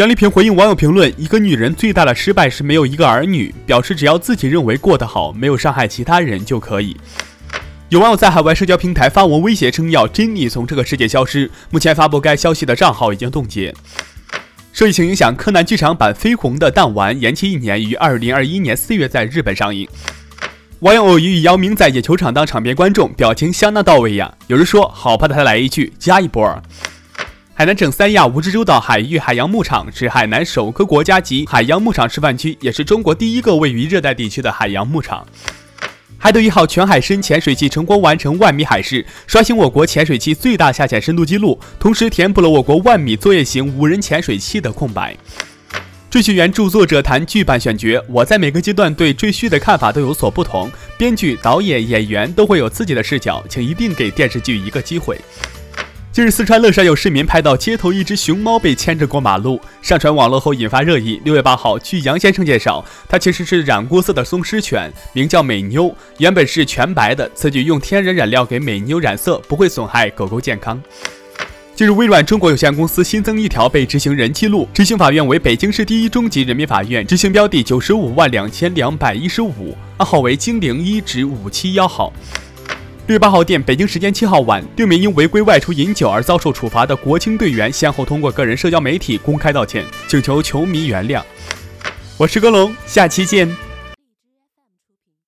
杨丽萍回应网友评论：“一个女人最大的失败是没有一个儿女。”表示只要自己认为过得好，没有伤害其他人就可以。有网友在海外社交平台发文威胁，称要珍妮从这个世界消失。目前发布该消息的账号已经冻结。受疫情影响，柯南剧场版《绯红的弹丸》延期一年，于二零二一年四月在日本上映。网友偶遇姚明在野球场当场边观众，表情相当到位呀。有人说：“好怕他来一句加一波儿。”海南省三亚蜈支洲岛海域海洋牧场是海南首个国家级海洋牧场示范区，也是中国第一个位于热带地区的海洋牧场。海斗一号全海深潜水器成功完成万米海试，刷新我国潜水器最大下潜深度纪录，同时填补了我国万米作业型无人潜水器的空白。赘婿原著作者谈剧版选角，我在每个阶段对赘婿的看法都有所不同，编剧、导演、演员都会有自己的视角，请一定给电视剧一个机会。近日，四川乐山有市民拍到街头一只熊猫被牵着过马路，上传网络后引发热议。六月八号，据杨先生介绍，它其实是染过色的松狮犬，名叫美妞，原本是全白的。此举用天然染料给美妞染色，不会损害狗狗健康。近日，微软中国有限公司新增一条被执行人记录，执行法院为北京市第一中级人民法院，执行标的九十五万两千两百一十五，暗号为精灵一至五七幺号。六月八号电，北京时间七号晚，六名因违规外出饮酒而遭受处罚的国青队员，先后通过个人社交媒体公开道歉，请求球迷原谅。我是格龙，下期见。